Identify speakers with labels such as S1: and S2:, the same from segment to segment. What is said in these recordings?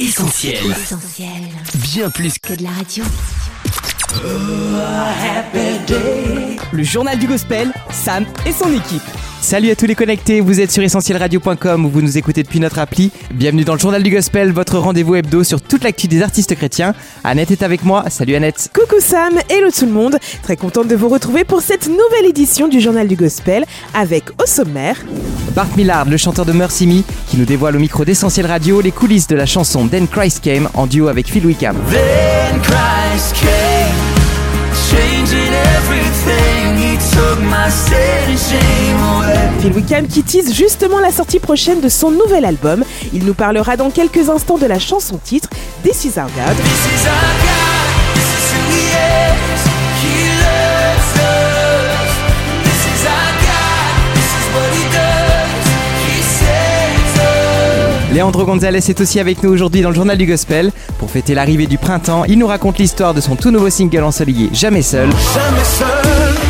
S1: Essentiel. Bien plus que
S2: de la radio.
S3: Le journal du gospel, Sam et son équipe. Salut à tous les connectés, vous êtes sur essentielradio.com où vous nous écoutez depuis notre appli. Bienvenue dans le journal du gospel, votre rendez-vous hebdo sur toute l'actu des artistes chrétiens. Annette est avec moi, salut Annette.
S4: Coucou Sam, hello tout le monde. Très contente de vous retrouver pour cette nouvelle édition du journal du gospel avec au sommaire
S3: Bart Millard, le chanteur de Mercy Me, qui nous dévoile au micro d'Essentiel Radio les coulisses de la chanson Then Christ Came en duo avec Phil Wickham.
S5: Then Christ came, changing everything.
S4: Phil Wickham qui tease justement la sortie prochaine de son nouvel album. Il nous parlera dans quelques instants de la chanson titre This Is Our God.
S5: This is our God, this is who He is. He loves us. This is our God, this is what He does. He saves us.
S3: Leandro Gonzalez est aussi avec nous aujourd'hui dans le journal du gospel. Pour fêter l'arrivée du printemps, il nous raconte l'histoire de son tout nouveau single ensoleillé Jamais seul.
S6: Jamais seul,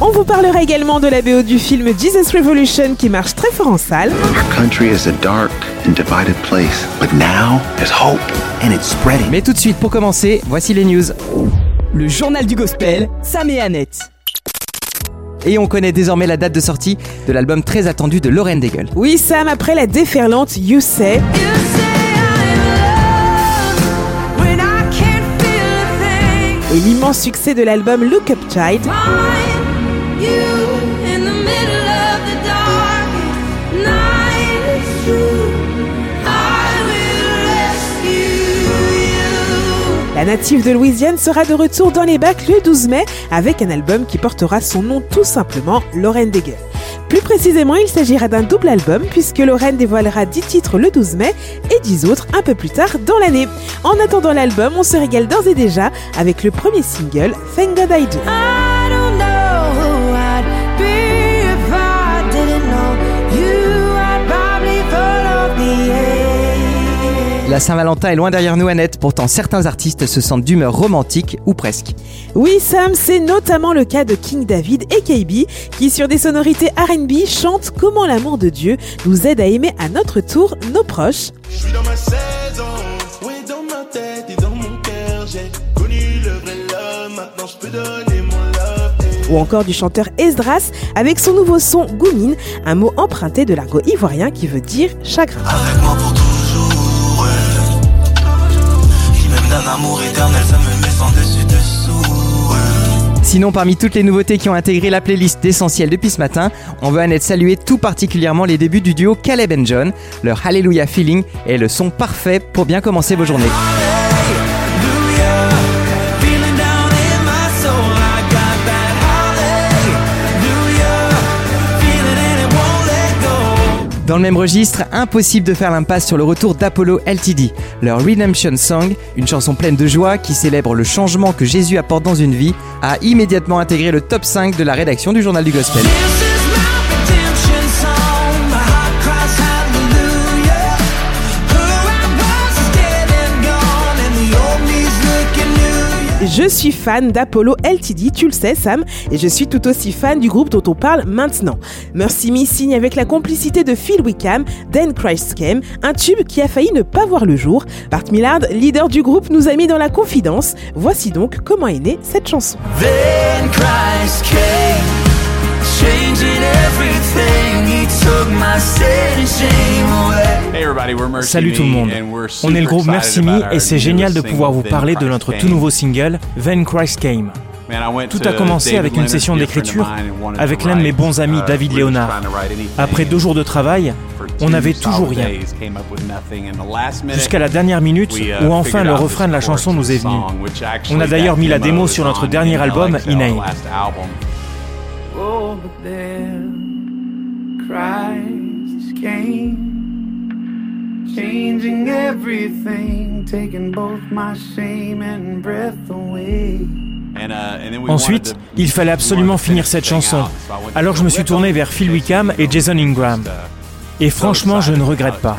S4: On vous parlera également de la BO du film Jesus Revolution qui marche très fort en salle.
S7: Our country is a dark and divided place, but now there's hope and it's spreading.
S3: Mais tout de suite, pour commencer, voici les news.
S1: Le journal du gospel, Sam et Annette.
S3: Et on connaît désormais la date de sortie de l'album très attendu de Lauren Daigle.
S4: Oui Sam, après la déferlante You Say, et l'immense succès de l'album Look Up Child, la native de Louisiane sera de retour dans les bacs le 12 mai avec un album qui portera son nom tout simplement Lauren Daigle. Plus précisément, il s'agira d'un double album puisque Lauren dévoilera 10 titres le 12 mai et 10 autres un peu plus tard dans l'année. En attendant l'album, on se régale d'ores et déjà avec le premier single Thank God I Do.
S3: La Saint-Valentin est loin derrière nous, Annette. Pourtant, certains artistes se sentent d'humeur romantique ou presque.
S4: Oui Sam, c'est notamment le cas de King David et KB qui sur des sonorités R&B chantent comment l'amour de Dieu nous aide à aimer à notre tour nos proches.
S6: Je suis dans ma saison, oui dans ma tête et dans mon cœur, j'ai connu le vrai love, maintenant je peux donner mon
S4: Ou encore du chanteur Esdras avec son nouveau son Goumine, un mot emprunté de l'argot ivoirien qui veut dire chagrin.
S5: Amour éternel, ça me met sans dessus dessous.
S3: Sinon, parmi toutes les nouveautés qui ont intégré la playlist d'Essentiel depuis ce matin, on veut Annette saluer tout particulièrement les débuts du duo Caleb John. Leur Hallelujah Feeling est le son parfait pour bien commencer vos journées. Dans le même registre, impossible de faire l'impasse sur le retour d'Apollo LTD. Leur Redemption Song, une chanson pleine de joie qui célèbre le changement que Jésus apporte dans une vie, a immédiatement intégré le top 5 de la rédaction du journal du Gospel.
S4: Je suis fan d'Apollo LTD, tu le sais Sam, et je suis tout aussi fan du groupe dont on parle maintenant. Mercy Me signe avec la complicité de Phil Wickham, Then Christ Came, un tube qui a failli ne pas voir le jour. Bart Millard, leader du groupe, nous a mis dans la confidence. Voici donc comment est née cette chanson.
S8: Salut tout le monde. On est le groupe Mercy Me et c'est génial de pouvoir vous parler de notre tout nouveau single, Then Christ Came. Tout a commencé avec une session d'écriture avec l'un de mes bons amis, David Léonard. Après deux jours de travail, on n'avait toujours rien. Jusqu'à la dernière minute où enfin le refrain de la chanson nous est venu. On a d'ailleurs mis la démo sur notre dernier album, Inane.
S5: Oh, Christ came, changing everything, taking both my shame and breath away.
S8: Ensuite, il fallait absolument finir cette chanson. Alors je me suis tourné vers Phil Wickham et Jason Ingram. Et franchement, je ne regrette pas.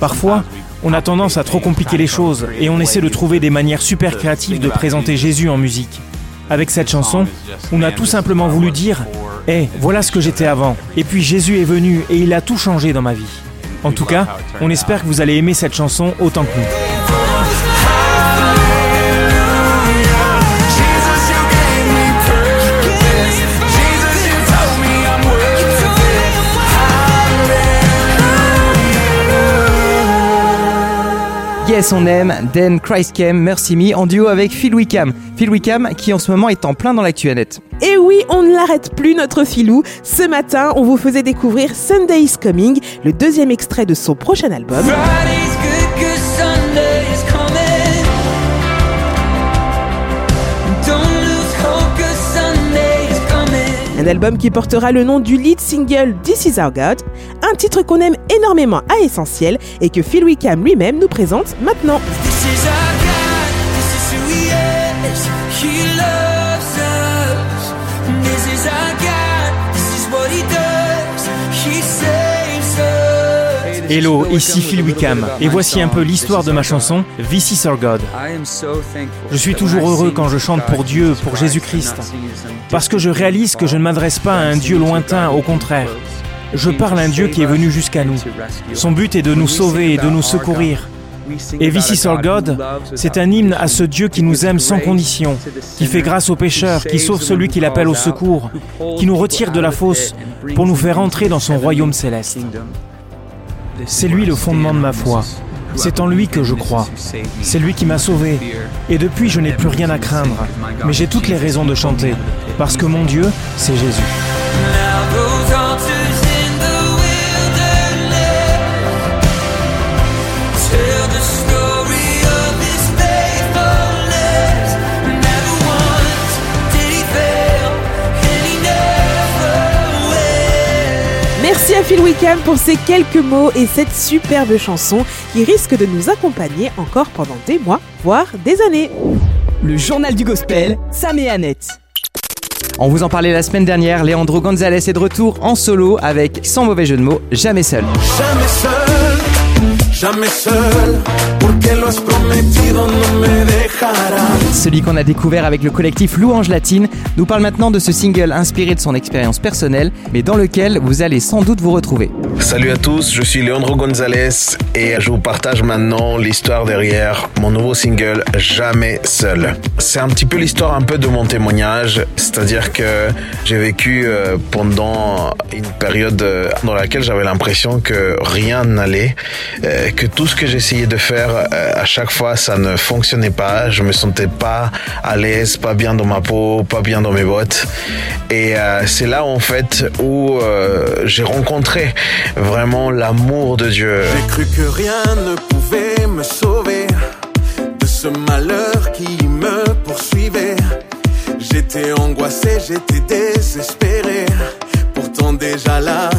S8: Parfois, on a tendance à trop compliquer les choses et on essaie de trouver des manières super créatives de présenter Jésus en musique. Avec cette chanson, on a tout simplement voulu dire Eh, voilà ce que j'étais avant. Et puis Jésus est venu et il a tout changé dans ma vie. En tout cas, on espère que vous allez aimer cette chanson autant que nous.
S3: Yes, on aime, Dan Christ Came, Mercy Me, en duo avec Phil Wickham. Phil Wickham qui en ce moment est en plein dans l'actualité.
S4: Et oui, on ne l'arrête plus notre filou. Ce matin, on vous faisait découvrir Sunday is Coming, le deuxième extrait de son prochain album. Un album qui portera le nom du lead single This Is Our God, un titre qu'on aime énormément à Essentiel et que Phil Wickham lui-même nous présente maintenant.
S8: Hello, ici Phil Wickham, et voici un peu l'histoire de ma chanson This is our God. Je suis toujours heureux quand je chante pour Dieu, pour Jésus-Christ, parce que je réalise que je ne m'adresse pas à un Dieu lointain, au contraire. Je parle à un Dieu qui est venu jusqu'à nous. Son but est de nous sauver et de nous secourir. Et This is our God, c'est un hymne à ce Dieu qui nous aime sans condition, qui fait grâce aux pécheurs, qui sauve celui qui l'appelle au secours, qui nous retire de la fosse pour nous faire entrer dans son royaume céleste. C'est lui le fondement de ma foi. C'est en lui que je crois. C'est lui qui m'a sauvé. Et depuis, je n'ai plus rien à craindre. Mais j'ai toutes les raisons de chanter. Parce que mon Dieu, c'est Jésus.
S4: Phil Wickham pour ces quelques mots et cette superbe chanson qui risque de nous accompagner encore pendant des mois, voire des années.
S1: Le journal du gospel, Sam et Annette.
S3: On vous en parlait la semaine dernière, Leandro Gonzalez est de retour en solo avec, sans mauvais jeu de mots, Jamais seul.
S6: Jamais seul,
S3: Celui qu'on a découvert avec le collectif Louange Latine nous parle maintenant de ce single inspiré de son expérience personnelle, mais dans lequel vous allez sans doute vous retrouver.
S2: Salut à tous, je suis Leandro Gonzalez et je vous partage maintenant l'histoire derrière mon nouveau single Jamais seul. C'est un petit peu l'histoire un peu de mon témoignage, c'est-à-dire que j'ai vécu euh, pendant une période euh, dans laquelle j'avais l'impression que rien n'allait, euh, que tout ce que j'essayais de faire à chaque fois ça ne fonctionnait pas, je me sentais pas à l'aise, pas bien dans ma peau, pas bien dans mes bottes et c'est là en fait où j'ai rencontré vraiment l'amour de Dieu.
S6: J'ai cru que rien ne pouvait me sauver de ce malheur qui me poursuivait. J'étais angoissé, j'étais désespéré. Pourtant déjà là,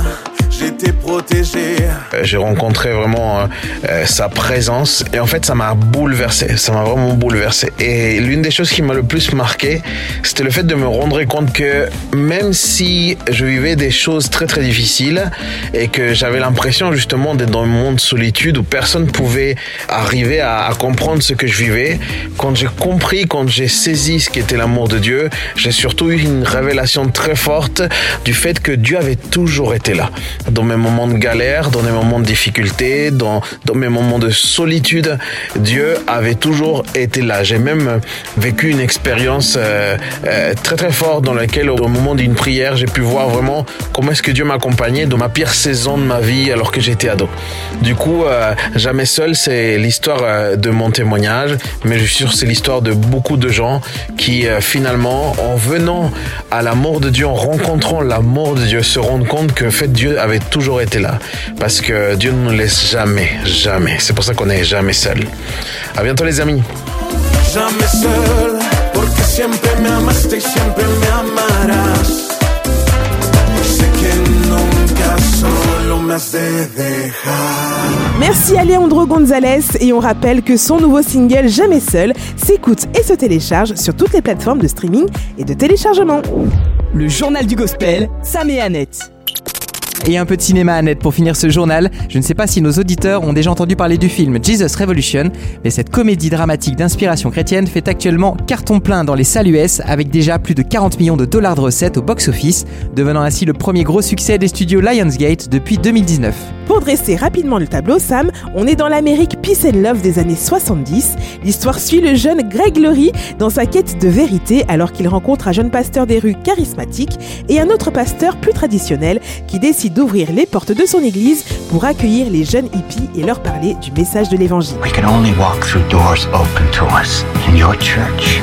S6: j'étais protégé.
S2: Euh, J'ai rencontré vraiment euh, euh, sa présence et en fait ça m'a bouleversé, ça m'a vraiment bouleversé. Et l'une des choses qui m'a le plus marqué, c'était le fait de me rendre compte que même si je vivais des choses très très difficiles et que j'avais l'impression justement d'être dans un monde de solitude où personne pouvait arriver à, à comprendre ce que je vivais, quand j'ai compris, quand j'ai saisi ce qu'était l'amour de Dieu, j'ai surtout eu une révélation très forte du fait que Dieu avait toujours été là dans mes moments de galère, dans mes moments de difficulté, dans, dans mes moments de solitude, Dieu avait toujours été là. J'ai même vécu une expérience euh, euh, très très forte dans laquelle au moment d'une prière, j'ai pu voir vraiment comment est-ce que Dieu m'accompagnait dans ma pire saison de ma vie alors que j'étais ado. Du coup, euh, jamais seul, c'est l'histoire euh, de mon témoignage, mais je suis sûr que c'est l'histoire de beaucoup de gens qui euh, finalement, en venant à l'amour de Dieu, en rencontrant l'amour de Dieu, se rendent compte que en fait Dieu avait toujours été là. Parce que Dieu ne nous laisse jamais, jamais. C'est pour ça qu'on n'est jamais seul. À bientôt les amis.
S6: Jamais seul, porque siempre me amaste y siempre me amarás. Sé que nunca solo me has de dejar.
S4: Merci à Leandro Gonzalez et on rappelle que son nouveau single Jamais seul s'écoute et se télécharge sur toutes les plateformes de streaming et de téléchargement.
S1: Le journal du gospel, Sam et Annette.
S3: Et un peu de cinéma net pour finir ce journal. Je ne sais pas si nos auditeurs ont déjà entendu parler du film Jesus Revolution, mais cette comédie dramatique d'inspiration chrétienne fait actuellement carton plein dans les salles US avec déjà plus de 40 millions de dollars de recettes au box-office, devenant ainsi le premier gros succès des studios Lionsgate depuis 2019.
S4: Pour dresser rapidement le tableau, Sam, on est dans l'Amérique Peace and Love des années 70. L'histoire suit le jeune Greg Laurie dans sa quête de vérité alors qu'il rencontre un jeune pasteur des rues charismatique et un autre pasteur plus traditionnel qui décide d'ouvrir les portes de son église pour accueillir les jeunes hippies et leur parler du message de l'évangile.
S7: We can only walk through doors open to us. In your church,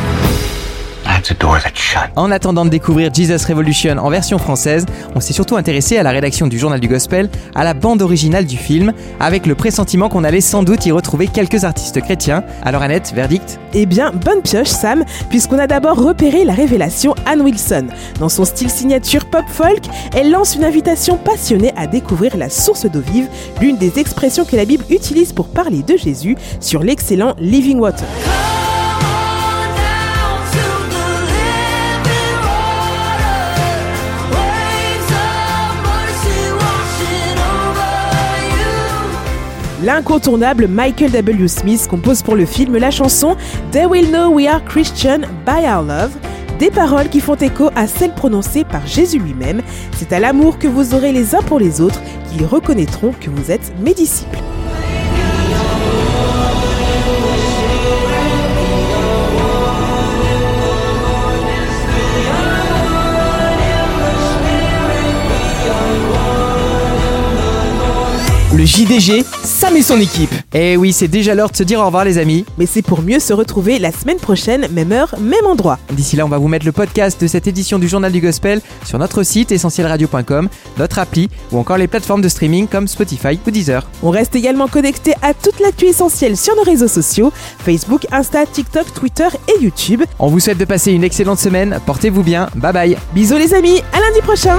S3: En attendant de découvrir Jesus Revolution en version française, on s'est surtout intéressé à la rédaction du journal du gospel, à la bande originale du film, avec le pressentiment qu'on allait sans doute y retrouver quelques artistes chrétiens. Alors Annette, verdict?
S4: Eh bien, bonne pioche Sam, puisqu'on a d'abord repéré la révélation Anne Wilson. Dans son style signature pop folk, elle lance une invitation passionnée à découvrir la source d'eau vive, l'une des expressions que la Bible utilise pour parler de Jésus sur l'excellent Living Water. L'incontournable Michael W. Smith compose pour le film la chanson They Will Know We Are Christian by Our Love. Des paroles qui font écho à celles prononcées par Jésus lui-même. C'est à l'amour que vous aurez les uns pour les autres qu'ils reconnaîtront que vous êtes mes disciples.
S1: Le JDG, Sam et son équipe.
S3: Eh oui, c'est déjà l'heure de se dire au revoir les amis.
S4: Mais c'est pour mieux se retrouver la semaine prochaine, même heure, même endroit.
S3: D'ici là, on va vous mettre le podcast de cette édition du Journal du Gospel sur notre site essentielradio.com, notre appli ou encore les plateformes de streaming comme Spotify ou Deezer.
S4: On reste également connecté à toute l'actu essentielle sur nos réseaux sociaux Facebook, Insta, TikTok, Twitter et YouTube.
S3: On vous souhaite de passer une excellente semaine, portez-vous bien, bye bye.
S4: Bisous les amis, à lundi prochain